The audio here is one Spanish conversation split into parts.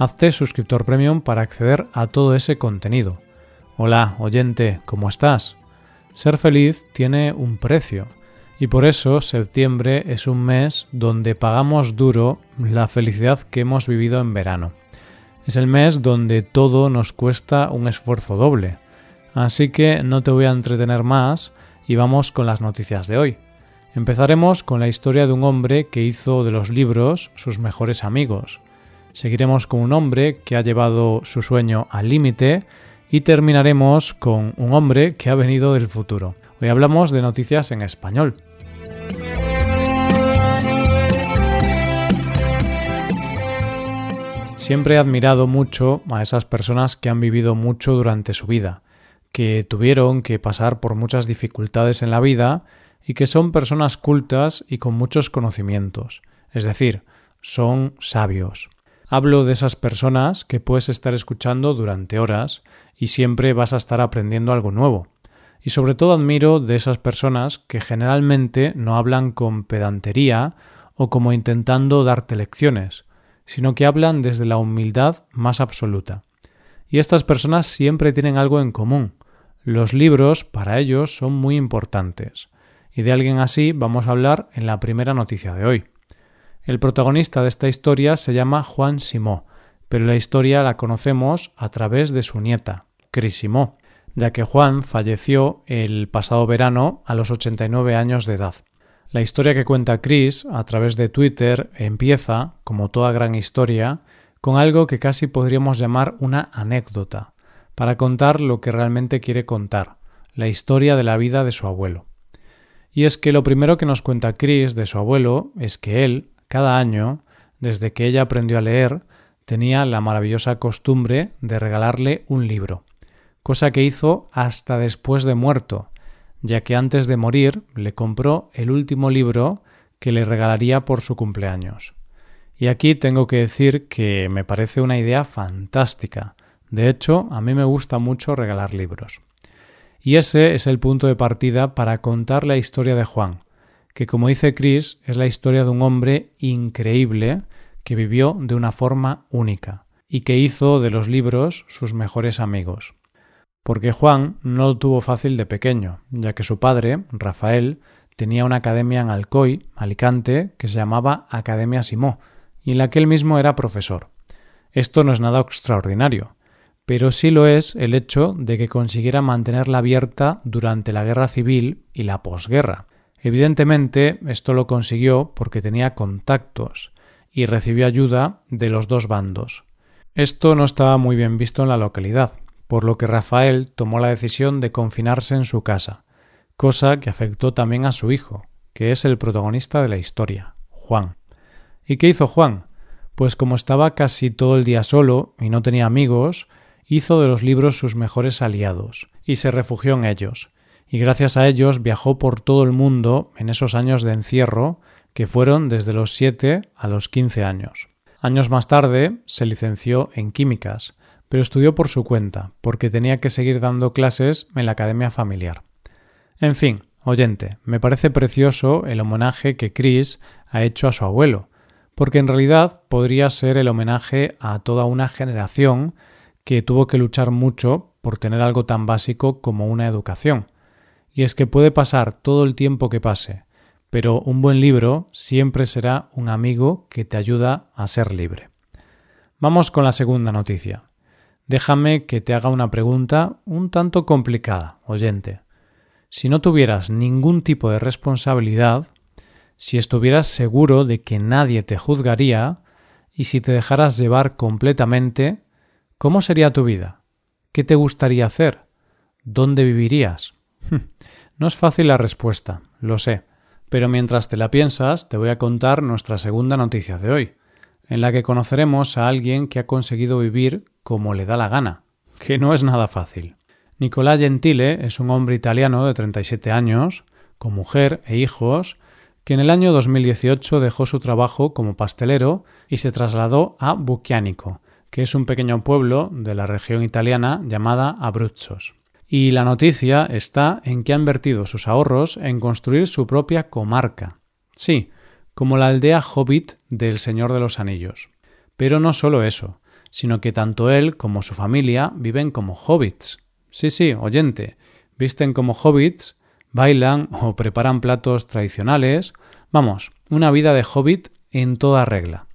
Hazte suscriptor premium para acceder a todo ese contenido. Hola, oyente, ¿cómo estás? Ser feliz tiene un precio y por eso septiembre es un mes donde pagamos duro la felicidad que hemos vivido en verano. Es el mes donde todo nos cuesta un esfuerzo doble. Así que no te voy a entretener más y vamos con las noticias de hoy. Empezaremos con la historia de un hombre que hizo de los libros sus mejores amigos. Seguiremos con un hombre que ha llevado su sueño al límite y terminaremos con un hombre que ha venido del futuro. Hoy hablamos de noticias en español. Siempre he admirado mucho a esas personas que han vivido mucho durante su vida, que tuvieron que pasar por muchas dificultades en la vida y que son personas cultas y con muchos conocimientos, es decir, son sabios. Hablo de esas personas que puedes estar escuchando durante horas y siempre vas a estar aprendiendo algo nuevo. Y sobre todo admiro de esas personas que generalmente no hablan con pedantería o como intentando darte lecciones, sino que hablan desde la humildad más absoluta. Y estas personas siempre tienen algo en común. Los libros para ellos son muy importantes. Y de alguien así vamos a hablar en la primera noticia de hoy. El protagonista de esta historia se llama Juan Simó, pero la historia la conocemos a través de su nieta, Cris Simó, ya que Juan falleció el pasado verano a los 89 años de edad. La historia que cuenta Chris a través de Twitter empieza, como toda gran historia, con algo que casi podríamos llamar una anécdota, para contar lo que realmente quiere contar, la historia de la vida de su abuelo. Y es que lo primero que nos cuenta Chris de su abuelo es que él, cada año, desde que ella aprendió a leer, tenía la maravillosa costumbre de regalarle un libro, cosa que hizo hasta después de muerto, ya que antes de morir le compró el último libro que le regalaría por su cumpleaños. Y aquí tengo que decir que me parece una idea fantástica. De hecho, a mí me gusta mucho regalar libros. Y ese es el punto de partida para contar la historia de Juan, que como dice Chris es la historia de un hombre increíble que vivió de una forma única y que hizo de los libros sus mejores amigos porque Juan no lo tuvo fácil de pequeño, ya que su padre, Rafael, tenía una academia en Alcoy, Alicante, que se llamaba Academia Simó, y en la que él mismo era profesor. Esto no es nada extraordinario, pero sí lo es el hecho de que consiguiera mantenerla abierta durante la guerra civil y la posguerra. Evidentemente, esto lo consiguió porque tenía contactos y recibió ayuda de los dos bandos. Esto no estaba muy bien visto en la localidad, por lo que Rafael tomó la decisión de confinarse en su casa, cosa que afectó también a su hijo, que es el protagonista de la historia, Juan. ¿Y qué hizo Juan? Pues como estaba casi todo el día solo y no tenía amigos, hizo de los libros sus mejores aliados, y se refugió en ellos, y gracias a ellos viajó por todo el mundo en esos años de encierro, que fueron desde los siete a los quince años. Años más tarde se licenció en químicas, pero estudió por su cuenta, porque tenía que seguir dando clases en la academia familiar. En fin, oyente, me parece precioso el homenaje que Chris ha hecho a su abuelo, porque en realidad podría ser el homenaje a toda una generación que tuvo que luchar mucho por tener algo tan básico como una educación. Y es que puede pasar todo el tiempo que pase, pero un buen libro siempre será un amigo que te ayuda a ser libre. Vamos con la segunda noticia déjame que te haga una pregunta un tanto complicada, oyente. Si no tuvieras ningún tipo de responsabilidad, si estuvieras seguro de que nadie te juzgaría y si te dejaras llevar completamente, ¿cómo sería tu vida? ¿Qué te gustaría hacer? ¿Dónde vivirías? no es fácil la respuesta, lo sé, pero mientras te la piensas te voy a contar nuestra segunda noticia de hoy, en la que conoceremos a alguien que ha conseguido vivir como le da la gana. que no es nada fácil. Nicolás Gentile es un hombre italiano de 37 años, con mujer e hijos, que en el año 2018 dejó su trabajo como pastelero y se trasladó a Bucchianico, que es un pequeño pueblo de la región italiana llamada Abruzzos. Y la noticia está en que ha invertido sus ahorros en construir su propia comarca. Sí, como la aldea Hobbit del Señor de los Anillos. Pero no solo eso, sino que tanto él como su familia viven como hobbits. Sí, sí, oyente, visten como hobbits, bailan o preparan platos tradicionales, vamos, una vida de hobbit en toda regla.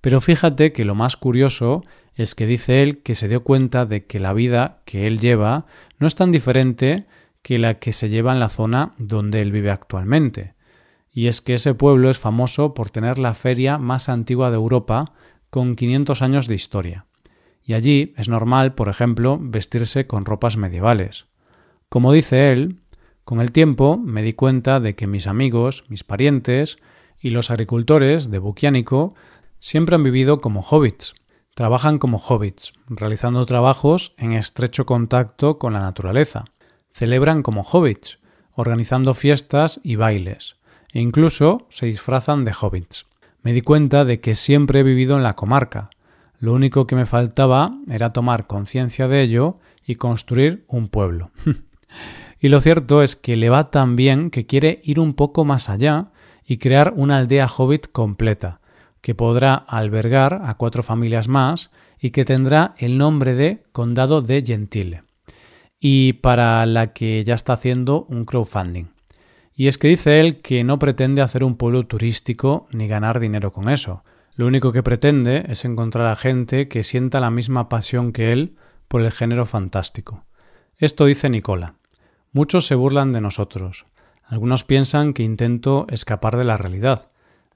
Pero fíjate que lo más curioso es que dice él que se dio cuenta de que la vida que él lleva no es tan diferente que la que se lleva en la zona donde él vive actualmente. Y es que ese pueblo es famoso por tener la feria más antigua de Europa con 500 años de historia. Y allí es normal, por ejemplo, vestirse con ropas medievales. Como dice él, con el tiempo me di cuenta de que mis amigos, mis parientes y los agricultores de Buquiánico siempre han vivido como hobbits. Trabajan como hobbits, realizando trabajos en estrecho contacto con la naturaleza. Celebran como hobbits, organizando fiestas y bailes, e incluso se disfrazan de hobbits. Me di cuenta de que siempre he vivido en la comarca. Lo único que me faltaba era tomar conciencia de ello y construir un pueblo. y lo cierto es que le va tan bien que quiere ir un poco más allá y crear una aldea hobbit completa, que podrá albergar a cuatro familias más y que tendrá el nombre de Condado de Gentile, y para la que ya está haciendo un crowdfunding. Y es que dice él que no pretende hacer un pueblo turístico ni ganar dinero con eso. Lo único que pretende es encontrar a gente que sienta la misma pasión que él por el género fantástico. Esto dice Nicola. Muchos se burlan de nosotros. Algunos piensan que intento escapar de la realidad.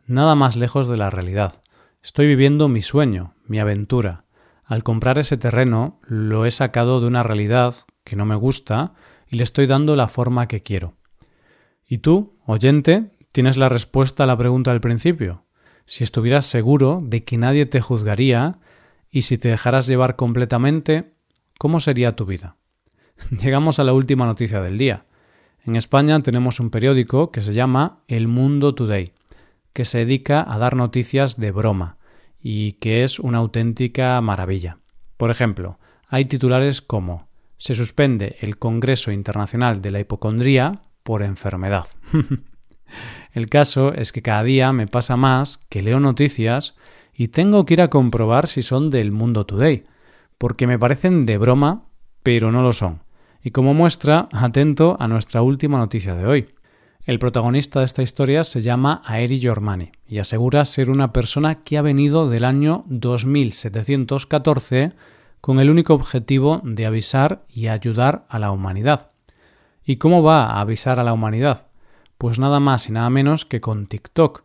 Nada más lejos de la realidad. Estoy viviendo mi sueño, mi aventura. Al comprar ese terreno lo he sacado de una realidad que no me gusta y le estoy dando la forma que quiero. ¿Y tú, oyente, tienes la respuesta a la pregunta del principio? Si estuvieras seguro de que nadie te juzgaría y si te dejaras llevar completamente, ¿cómo sería tu vida? Llegamos a la última noticia del día. En España tenemos un periódico que se llama El Mundo Today, que se dedica a dar noticias de broma y que es una auténtica maravilla. Por ejemplo, hay titulares como Se suspende el Congreso Internacional de la Hipocondría por enfermedad. El caso es que cada día me pasa más que leo noticias y tengo que ir a comprobar si son del Mundo Today, porque me parecen de broma, pero no lo son. Y como muestra, atento a nuestra última noticia de hoy. El protagonista de esta historia se llama Aeri Giormani y asegura ser una persona que ha venido del año 2714 con el único objetivo de avisar y ayudar a la humanidad. ¿Y cómo va a avisar a la humanidad? Pues nada más y nada menos que con TikTok,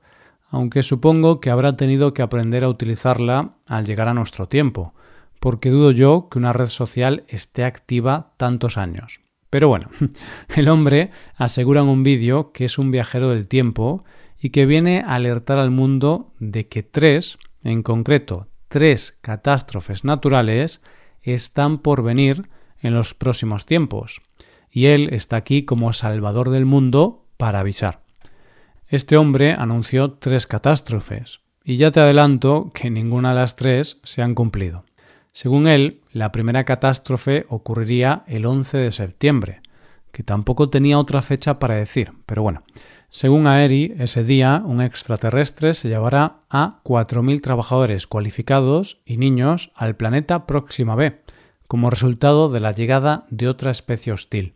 aunque supongo que habrá tenido que aprender a utilizarla al llegar a nuestro tiempo, porque dudo yo que una red social esté activa tantos años. Pero bueno, el hombre asegura en un vídeo que es un viajero del tiempo y que viene a alertar al mundo de que tres, en concreto tres catástrofes naturales, están por venir en los próximos tiempos y él está aquí como salvador del mundo para avisar. Este hombre anunció tres catástrofes, y ya te adelanto que ninguna de las tres se han cumplido. Según él, la primera catástrofe ocurriría el 11 de septiembre, que tampoco tenía otra fecha para decir, pero bueno. Según Aeri, ese día un extraterrestre se llevará a 4.000 trabajadores cualificados y niños al planeta Próxima B, como resultado de la llegada de otra especie hostil.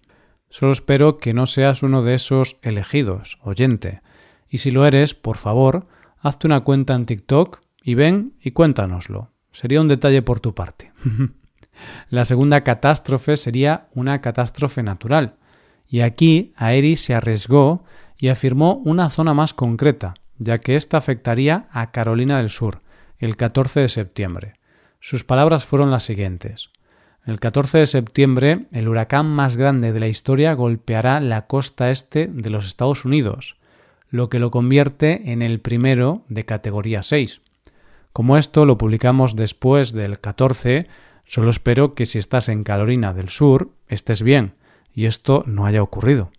Solo espero que no seas uno de esos elegidos, oyente. Y si lo eres, por favor, hazte una cuenta en TikTok y ven y cuéntanoslo. Sería un detalle por tu parte. La segunda catástrofe sería una catástrofe natural. Y aquí Aeri se arriesgó y afirmó una zona más concreta, ya que esta afectaría a Carolina del Sur, el 14 de septiembre. Sus palabras fueron las siguientes. El 14 de septiembre, el huracán más grande de la historia golpeará la costa este de los Estados Unidos, lo que lo convierte en el primero de categoría 6. Como esto lo publicamos después del 14, Solo espero que si estás en Carolina del Sur estés bien y esto no haya ocurrido.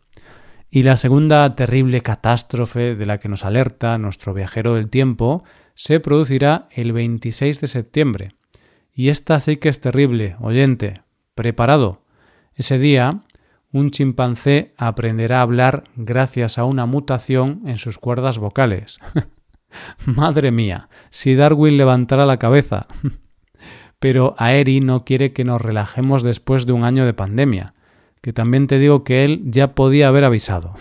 Y la segunda terrible catástrofe de la que nos alerta nuestro viajero del tiempo se producirá el 26 de septiembre. Y esta sí que es terrible, oyente. Preparado. Ese día, un chimpancé aprenderá a hablar gracias a una mutación en sus cuerdas vocales. Madre mía, si Darwin levantara la cabeza. Pero Aeri no quiere que nos relajemos después de un año de pandemia, que también te digo que él ya podía haber avisado.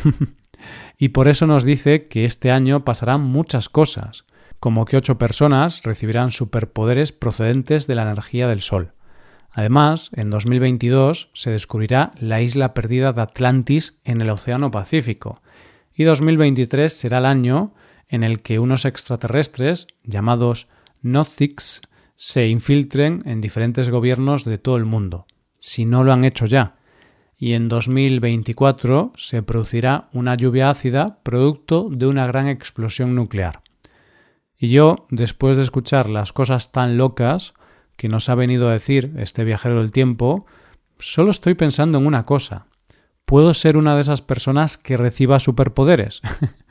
y por eso nos dice que este año pasarán muchas cosas, como que ocho personas recibirán superpoderes procedentes de la energía del Sol. Además, en 2022 se descubrirá la isla perdida de Atlantis en el Océano Pacífico, y 2023 será el año en el que unos extraterrestres llamados Nothics se infiltren en diferentes gobiernos de todo el mundo, si no lo han hecho ya. Y en 2024 se producirá una lluvia ácida producto de una gran explosión nuclear. Y yo, después de escuchar las cosas tan locas que nos ha venido a decir este viajero del tiempo, solo estoy pensando en una cosa. ¿Puedo ser una de esas personas que reciba superpoderes?